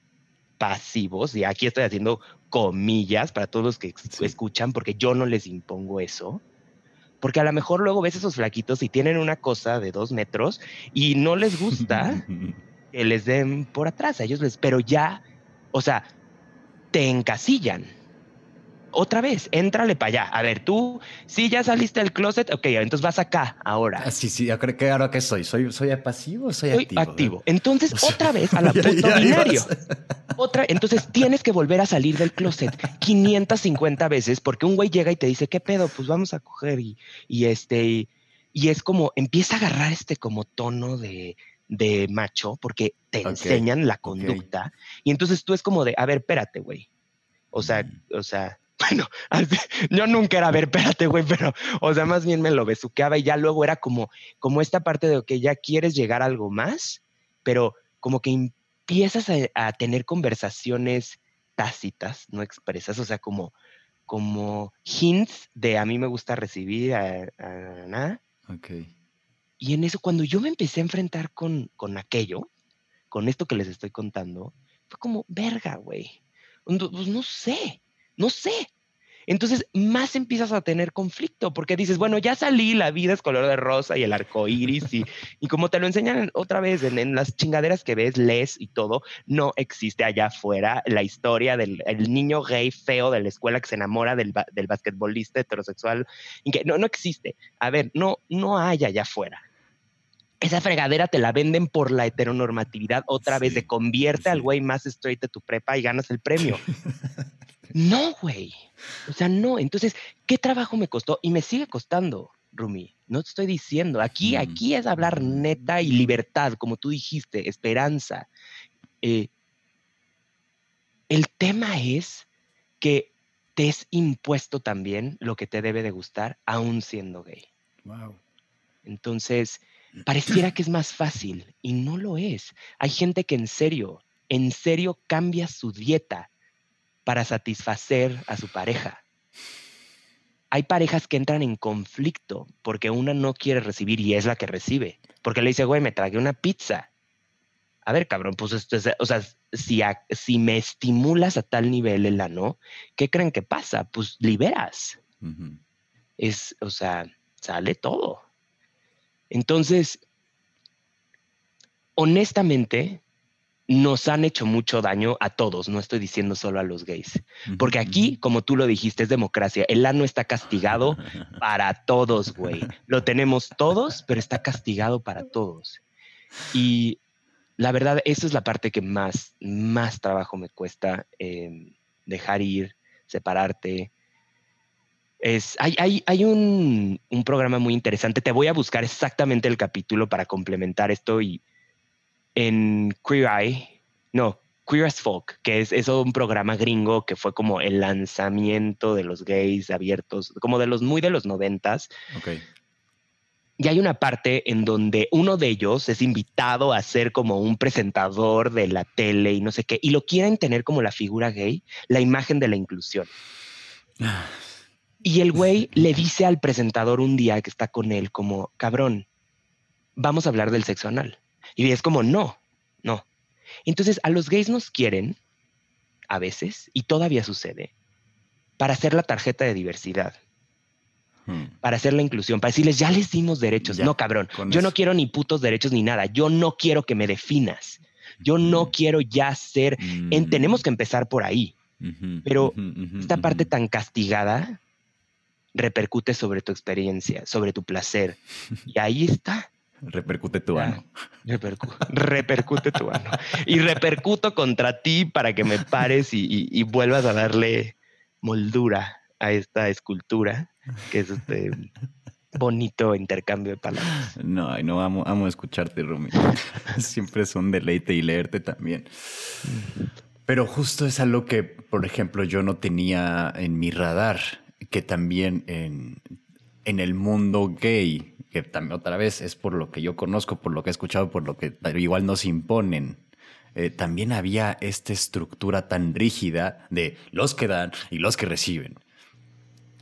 pasivos, y aquí estoy haciendo comillas para todos los que escuchan, porque yo no les impongo eso. Porque a lo mejor luego ves esos flaquitos y tienen una cosa de dos metros y no les gusta que les den por atrás a ellos, les, pero ya, o sea, te encasillan. Otra vez, éntrale para allá. A ver, tú, si ya saliste del closet, ok, entonces vas acá ahora. Ah, sí, sí, creo que ahora que soy, soy, soy pasivo, soy, soy activo. activo. Entonces, otra vez a la puto binario. Otra, entonces tienes que volver a salir del closet 550 veces porque un güey llega y te dice, ¿qué pedo? Pues vamos a coger y, y este, y, y es como, empieza a agarrar este como tono de, de macho porque te enseñan la conducta y entonces tú es como de, a ver, espérate, güey. O sea, mm. o sea, bueno, yo nunca era, a ver, espérate, güey, pero, o sea, más bien me lo besuqueaba y ya luego era como, como esta parte de que ya quieres llegar a algo más, pero como que empiezas a, tener conversaciones tácitas, no expresas, o sea, como, como hints de a mí me gusta recibir a, nada. Y en eso, cuando yo me empecé a enfrentar con, con aquello, con esto que les estoy contando, fue como, verga, güey. Pues no sé, no sé. Entonces, más empiezas a tener conflicto porque dices, bueno, ya salí, la vida es color de rosa y el arco iris, y, y como te lo enseñan otra vez en, las chingaderas que ves, lees y todo, no existe allá afuera la historia del el niño gay feo de la escuela que se enamora del, del basquetbolista heterosexual. Y que no, no existe. A ver, no, no hay allá afuera esa fregadera te la venden por la heteronormatividad otra vez, de convierte al güey más straight de tu prepa y ganas el premio. No, güey. O sea, no. Entonces, ¿qué trabajo me costó? Y me sigue costando, Rumi. No te estoy diciendo. Aquí, aquí es hablar neta y libertad, como tú dijiste, esperanza. Eh, el tema es que te es impuesto también lo que te debe de gustar, aún siendo gay. Wow. Entonces, pareciera que es más fácil y no lo es. Hay gente que en serio, en serio cambia su dieta para satisfacer a su pareja. Hay parejas que entran en conflicto porque una no quiere recibir y es la que recibe. Porque le dice, güey, me tragué una pizza. A ver, cabrón, pues esto es, o sea, si, si me estimulas a tal nivel el ano, ¿qué creen que pasa? Pues liberas. Es, o sea, sale todo. Entonces, honestamente, nos han hecho mucho daño a todos, no estoy diciendo solo a los gays. Porque aquí, como tú lo dijiste, es democracia. El ano está castigado para todos, güey. Lo tenemos todos, pero está castigado para todos. Y la verdad, esa es la parte que más, más trabajo me cuesta em, dejar ir, separarte. Es, hay hay, hay un, un programa muy interesante. Te voy a buscar exactamente el capítulo para complementar esto y en Queer Eye, no, Queer as Folk, que es, es un programa gringo que fue como el lanzamiento de los gays abiertos, como de los muy de los noventas. Okay. Y hay una parte en donde uno de ellos es invitado a ser como un presentador de la tele y no sé qué, y lo quieren tener como la figura gay, la imagen de la inclusión. Y el güey le dice al presentador un día que está con él como, cabrón, vamos a hablar del sexo anal. Y es como, no, no. Entonces, a los gays nos quieren, a veces, y todavía sucede, para hacer la tarjeta de diversidad, hmm. para hacer la inclusión, para decirles, ya les dimos derechos. no, cabrón, yo no quiero ni putos derechos ni nada. Yo no quiero que me definas. Yo no quiero ya ser. En, tenemos que empezar por ahí. Pero esta parte tan castigada repercute sobre tu experiencia, sobre tu placer. Y ahí está. Repercute tu ano. repercute tu ano. Y repercuto contra ti para que me pares y, vuelvas a darle moldura a esta escultura, que es este bonito intercambio de palabras. No, no, amo, amo escucharte, Rumi. Siempre es un deleite y leerte también. Pero justo es algo que, por ejemplo, yo no tenía en mi radar, que también en, en el mundo gay que también otra vez es por lo que yo conozco, por lo que he escuchado, por lo que igual nos imponen. Eh, también había esta estructura tan rígida de los que dan y los que reciben.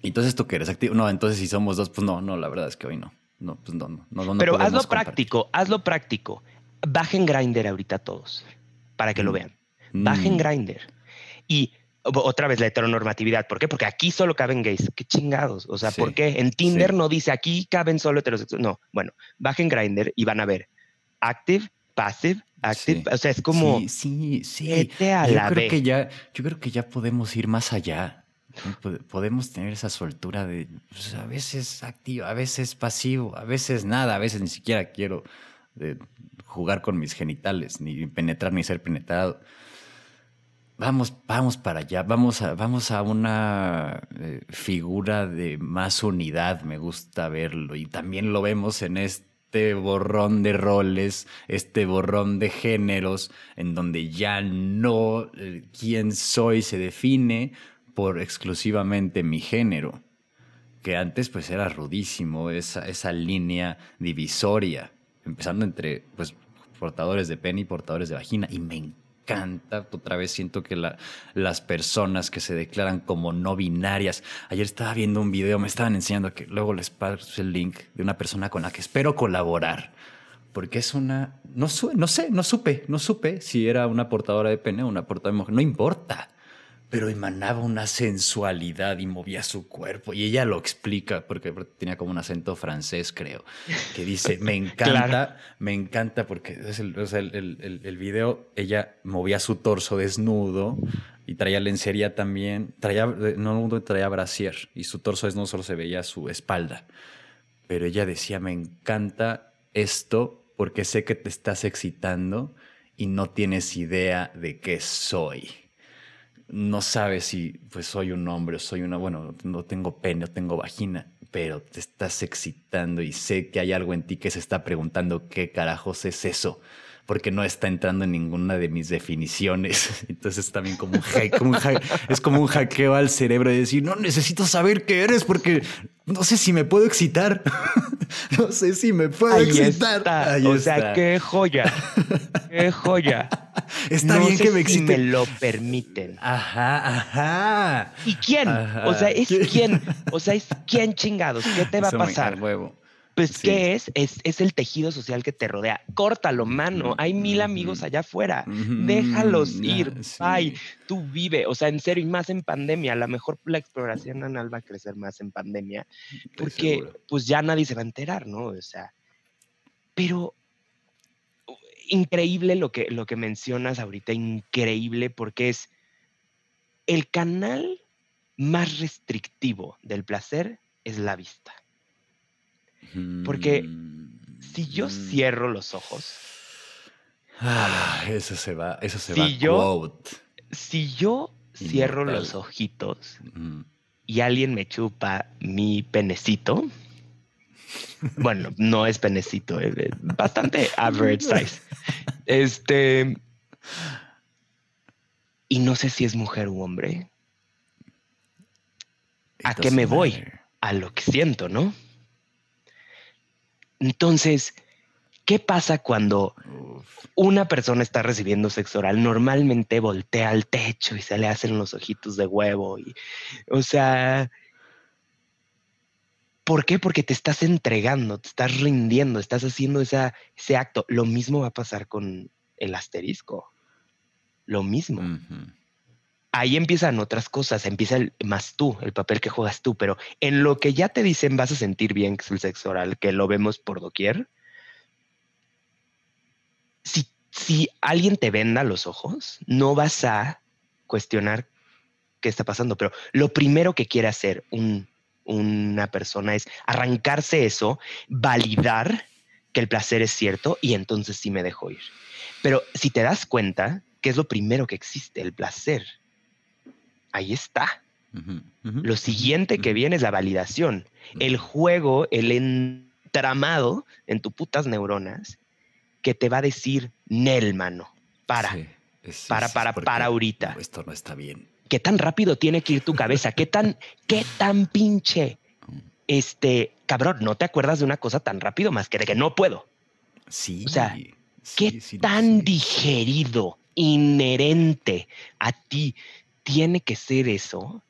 Entonces tú que eres activo, no, entonces si somos dos, pues no, no, la verdad es que hoy no. No, pues no, no, no Pero hazlo práctico, hazlo práctico. Bajen Grinder ahorita todos, para que lo mm. vean. Bajen mm. Grinder. Y otra vez la heteronormatividad. ¿Por qué? Porque aquí solo caben gays. Qué chingados. O sea, ¿por qué? En Tinder no dice aquí caben solo heterosexuales. No, bueno, bajen Grinder y van a ver active, passive, active. O sea, es como. Sí, sí, sí. yo creo que ya, yo creo que ya podemos ir más allá. Podemos tener esa soltura de pues, a veces activo, a veces pasivo, a veces nada, a veces ni siquiera quiero de jugar con mis genitales, ni penetrar ni ser penetrado vamos, vamos para allá, vamos a, vamos a una eh, figura de más unidad, me gusta verlo. Y también lo vemos en este borrón de roles, este borrón de géneros, en donde ya no eh, quién soy se define por exclusivamente mi género. Que antes pues era rudísimo esa, esa línea divisoria, empezando entre pues portadores de pene y portadores de vagina. Y me. Otra vez siento que la- las personas que se declaran como no binarias. Ayer estaba viendo un video, me estaban enseñando que luego les paso el link de una persona con la que espero colaborar. Porque es una. No, no sé, no supe, no supe si era una portadora de pene o una portadora de mujer. No importa pero emanaba una sensualidad y movía su cuerpo. Y ella lo explica, porque tenía como un acento francés, creo, que dice, me encanta, Claro. me encanta, porque es el, o sea, el, el- el- el video, ella movía su torso desnudo y traía lencería también, traía, no traía brasier, y su torso desnudo solo se veía su espalda. Pero ella decía, me encanta esto porque sé que te estás excitando y no tienes idea de qué soy no sabes si pues soy un hombre o soy una, bueno, no tengo pene o tengo vagina, pero te estás excitando y sé que hay algo en ti que se está preguntando qué carajos es eso, porque no está entrando en ninguna de mis definiciones. Entonces también como un, hack- como un hack- es como un hackeo al cerebro de decir, no necesito saber qué eres porque no sé si me puedo excitar. no sé si me puedo Ahí excitar. está. Ahí o sea, qué joya. Qué joya. Está No bien sé que me si excite. me lo permiten. Ajá, ajá. ¿Y quién? Ajá. O sea, es quién. O sea, es quién chingados. ¿Qué te va a Eso pasar? huevo. Pues, Sí. ¿qué es? es? Es el tejido social que te rodea. Córtalo, mano. Hay mil amigos allá afuera. Déjalos ir. sí. Bye. Tú vive. O sea, en serio, y más en pandemia. A lo mejor la exploración anal va a crecer más en pandemia. Porque, pues, ya nadie se va a enterar, ¿no? O sea, pero increíble lo que, lo que mencionas ahorita. Increíble porque es el canal más restrictivo del placer es la vista. Porque Si yo Mm. cierro los ojos, Ah, eso se va, eso se Si va. yo- quote. si yo cierro Inmortal. los ojitos Mm. y alguien me chupa mi penecito, bueno, no es penecito, es es bastante average size. Este. Y no sé si es mujer u hombre, It ¿A qué me voy? a lo que siento, ¿no? Entonces, ¿qué pasa cuando una persona está recibiendo sexo oral? Normalmente voltea al techo y se le hacen los ojitos de huevo. Y, o sea, ¿por qué? Porque te estás entregando, te estás rindiendo, estás haciendo esa, ese acto. Lo mismo va a pasar con el asterisco. Lo mismo. Ahí empiezan otras cosas, empieza el, más tú, el papel que juegas tú, pero en lo que ya te dicen vas a sentir bien, que es el sexo oral, que lo vemos por doquier, si, si alguien te venda los ojos, no vas a cuestionar qué está pasando, pero lo primero que quiere hacer un- una persona es arrancarse eso, validar que el placer es cierto y entonces sí me dejo ir. Pero si te das cuenta, que es lo primero que existe, el placer, ahí está. Lo siguiente que viene es la validación. El juego, el entramado en tus putas neuronas que te va a decir, Nel, mano, para. Sí, es- sí, para, para, para ahorita. Esto no está bien. ¿Qué tan rápido tiene que ir tu cabeza? ¿Qué tan, qué tan pinche? Este, cabrón, no te acuerdas de una cosa tan rápido más que de que no puedo. Sí. O sea, ¿Qué sí, tan sí. digerido, inherente a ti tiene que ser eso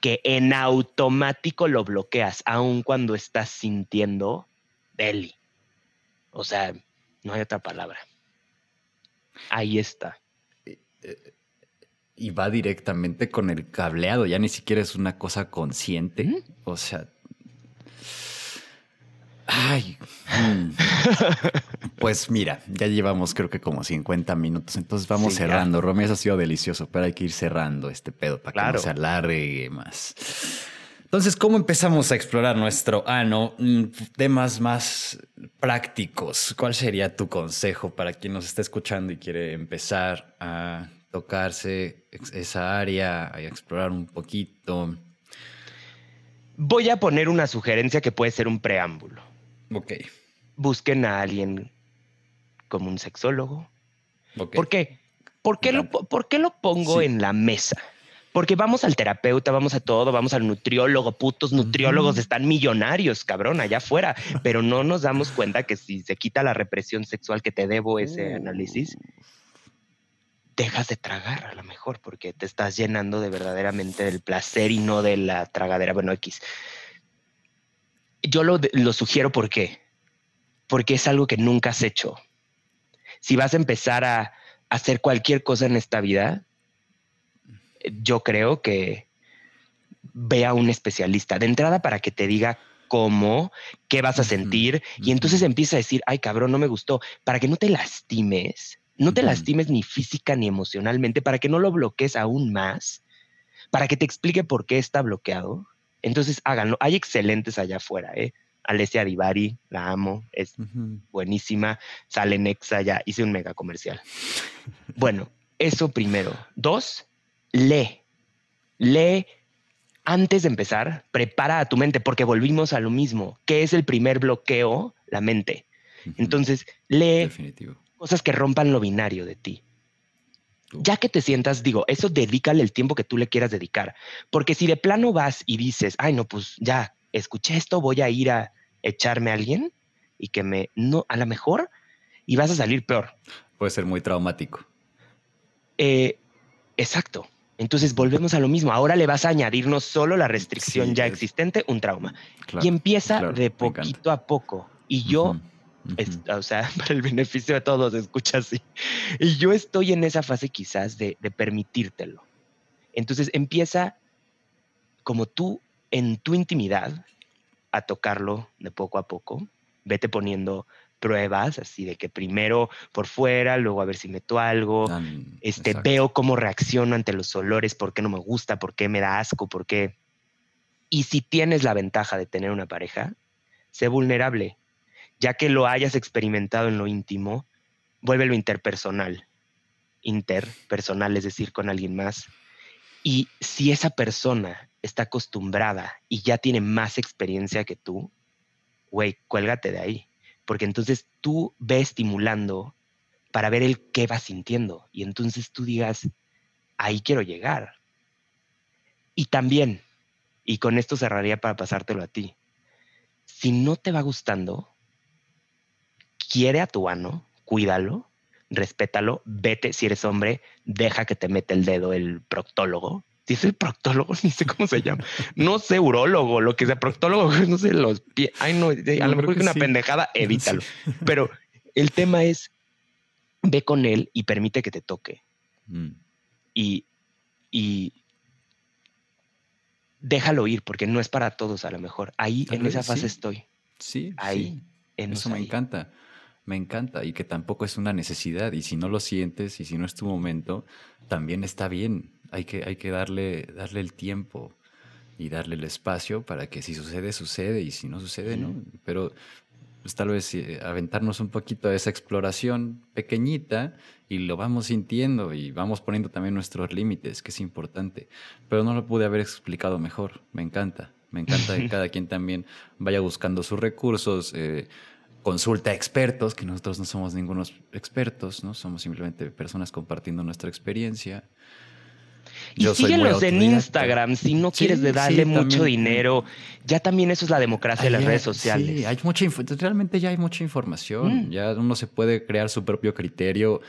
que en automático lo bloqueas, aun cuando estás sintiendo deli? O sea, no hay otra palabra. Ahí está. Y va directamente con el cableado, ya ni siquiera es una cosa consciente. ¿Mm? O sea. Ay. mm. Pues mira, ya llevamos creo que como 50 minutos, entonces vamos Sí, cerrando. Romeo, eso ha sido delicioso, pero hay que ir cerrando este pedo para que no se alargue más. Entonces, ¿cómo empezamos a explorar nuestro ano? Mm, Temas más prácticos. ¿Cuál sería tu consejo para quien nos está escuchando y quiere empezar a tocarse esa área, a explorar un poquito? Voy a poner una sugerencia que puede ser un preámbulo. Ok. Busquen a alguien como un sexólogo, ok. ¿Por qué? ¿Por qué, lo, po- por qué lo pongo Sí. en la mesa? Porque vamos al terapeuta, vamos a todo, vamos al nutriólogo, putos nutriólogos están millonarios, cabrón, allá afuera, pero no nos damos cuenta que si se quita la represión sexual que te debo ese Uh. análisis, dejas de tragar a lo mejor porque te estás llenando de verdaderamente del placer y no de la tragadera. Bueno, X. Yo lo, lo sugiero porque, porque es algo que nunca has hecho. Si vas a empezar a hacer cualquier cosa en esta vida, yo creo que ve a un especialista de entrada para que te diga cómo, qué vas a sentir y entonces empieza a decir, ay cabrón, no me gustó, para que no te lastimes, no te lastimes ni física ni emocionalmente, para que no lo bloquees aún más, para que te explique por qué está bloqueado. Entonces háganlo. Hay excelentes allá afuera, ¿eh? Alessia Divari, la amo, es buenísima, sale Nexa, ya hice un mega comercial. bueno, eso primero. Dos, lee. Lee antes de empezar, prepara a tu mente, porque volvimos a lo mismo. ¿Qué es el primer bloqueo? La mente. Entonces, lee cosas que rompan lo binario de ti. Ya que te sientas, digo, eso dedícale el tiempo que tú le quieras dedicar. Porque si de plano vas y dices, ay, no, pues ya, escuché esto, voy a ir a echarme a alguien y que me, no, a lo mejor, y vas a salir peor. Puede ser muy traumático. Eh, exacto. Entonces volvemos a lo mismo. Ahora le vas a añadir no solo la restricción ya existente, un trauma. y empieza de poquito a poco. Y yo, o sea, para el beneficio de todos, escucha así. Y yo estoy en esa fase quizás de, de permitírtelo. Entonces empieza como tú en tu intimidad a tocarlo de poco a poco. Vete poniendo pruebas, así de que primero por fuera, luego a ver si meto algo, este, veo cómo reacciono ante los olores, por qué no me gusta, por qué me da asco, por qué... Y si tienes la ventaja de tener una pareja, sé vulnerable, ya que lo hayas experimentado en lo íntimo, vuélvelo interpersonal, interpersonal, es decir, con alguien más. Y si esa persona está acostumbrada y ya tiene más experiencia que tú, güey, cuélgate de ahí porque entonces tú ve estimulando para ver el qué va sintiendo y entonces tú digas, ahí quiero llegar. Y también, y con esto cerraría para pasártelo a ti, si no te va gustando, quiere a tu ano, cuídalo, respétalo, vete, si eres hombre, deja que te mete el dedo el proctólogo si es el proctólogo, ni sé cómo se llama. No sé, urólogo, lo que sea, proctólogo, no sé, los pies. Ay, no, a lo mejor es una pendejada, evítalo. Pero el tema es, ve con él y permite que te toque. Mm. Y, y déjalo ir, porque no es para todos a lo mejor. Ahí, en esa fase estoy. Sí, ahí. En Eso me encanta. Me encanta y que tampoco es una necesidad y si no lo sientes y si no es tu momento, también está bien hay que, hay que darle, darle el tiempo y darle el espacio para que si sucede, sucede y si no sucede, no. Pero pues, tal vez eh, aventarnos un poquito a esa exploración pequeñita y lo vamos sintiendo y vamos poniendo también nuestros límites, que es importante. Pero no lo pude haber explicado mejor. Me encanta. Me encanta que cada quien también vaya buscando sus recursos. Eh, consulta a expertos, que nosotros no somos ningunos expertos, ¿no? Somos simplemente personas compartiendo nuestra experiencia. Y síguelos en Instagram si no quieres de darle mucho dinero. Ya también eso es la democracia de las redes sociales. Sí, hay mucha realmente ya hay mucha información. Mm. Ya uno se puede crear su propio criterio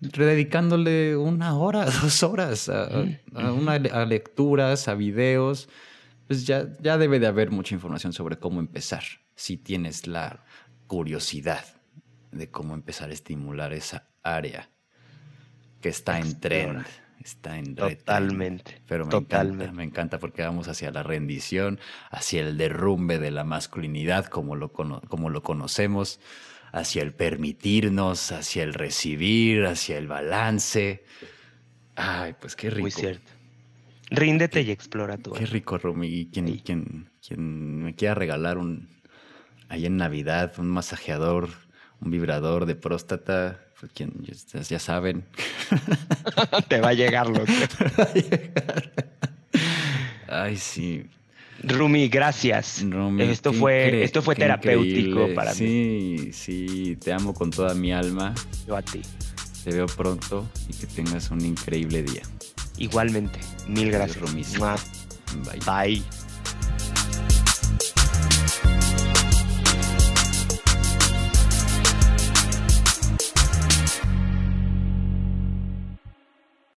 dedicándole una hora, dos horas a, mm. a, lecturas, a videos. Pues ya, ya debe de haber mucha información sobre cómo empezar. Si tienes la curiosidad de cómo empezar a estimular esa área que está en trend está en Totalmente. Pero me encanta, me encanta porque vamos hacia la rendición, hacia el derrumbe de la masculinidad como lo, como lo conocemos, hacia el permitirnos, hacia el recibir, hacia el balance. Ay, pues qué rico. Muy cierto. Ríndete y explora tu Qué rico, Rumi. Y quien, quien, quien me quiera regalar un, ahí en Navidad, un masajeador, un vibrador de próstata, pues, ya saben. Te va a llegar, loco. Ay, sí. Rumi, gracias. esto, fue, esto fue terapéutico para mí. Sí, sí, te amo con toda mi alma. Yo a ti. Te veo pronto y que tengas un increíble día. Igualmente. Mil gracias. Rumi. Bye. Bye.